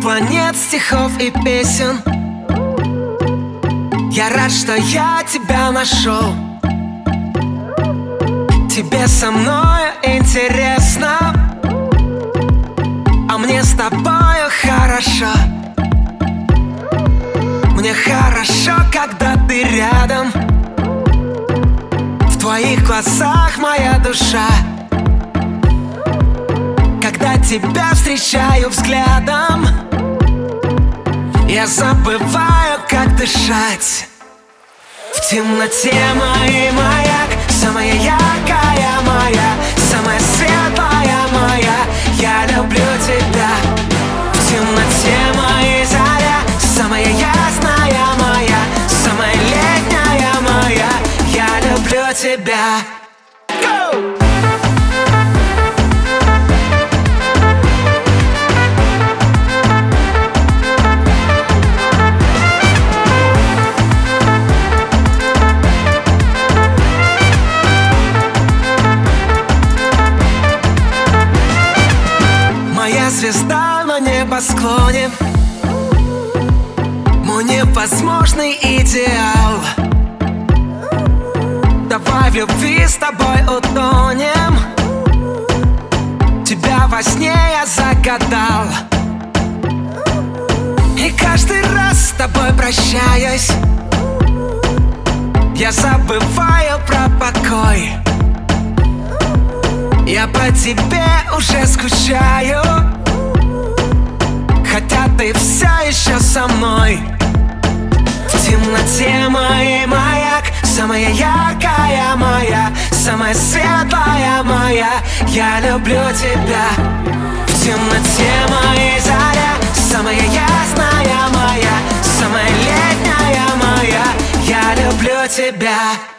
Планет, стихов и песен. Я рад, что я тебя нашел. Тебе со мной интересно. А мне с тобою хорошо. Мне хорошо, когда ты рядом. В твоих глазах моя душа тебя встречаю взглядом. Я забываю, как дышать. В темноте мой маяк Самая яркая моя Самая светлая моя. Я люблю тебя. В темноте моей заря Самая ясная моя Самая летняя моя. Я люблю тебя звезда на небосклоне. Мой невозможный идеал. Давай в любви с тобой утонем. Тебя во сне я загадал. И каждый раз с тобой прощаюсь. Я забываю про покой я по тебе уже скучаю. Хотя ты все еще со мной. В темноте мой маяк Самая яркая моя Самая светлая моя. Я люблю тебя. В темноте моей заря Самая ясная моя Самая летняя моя. Я люблю тебя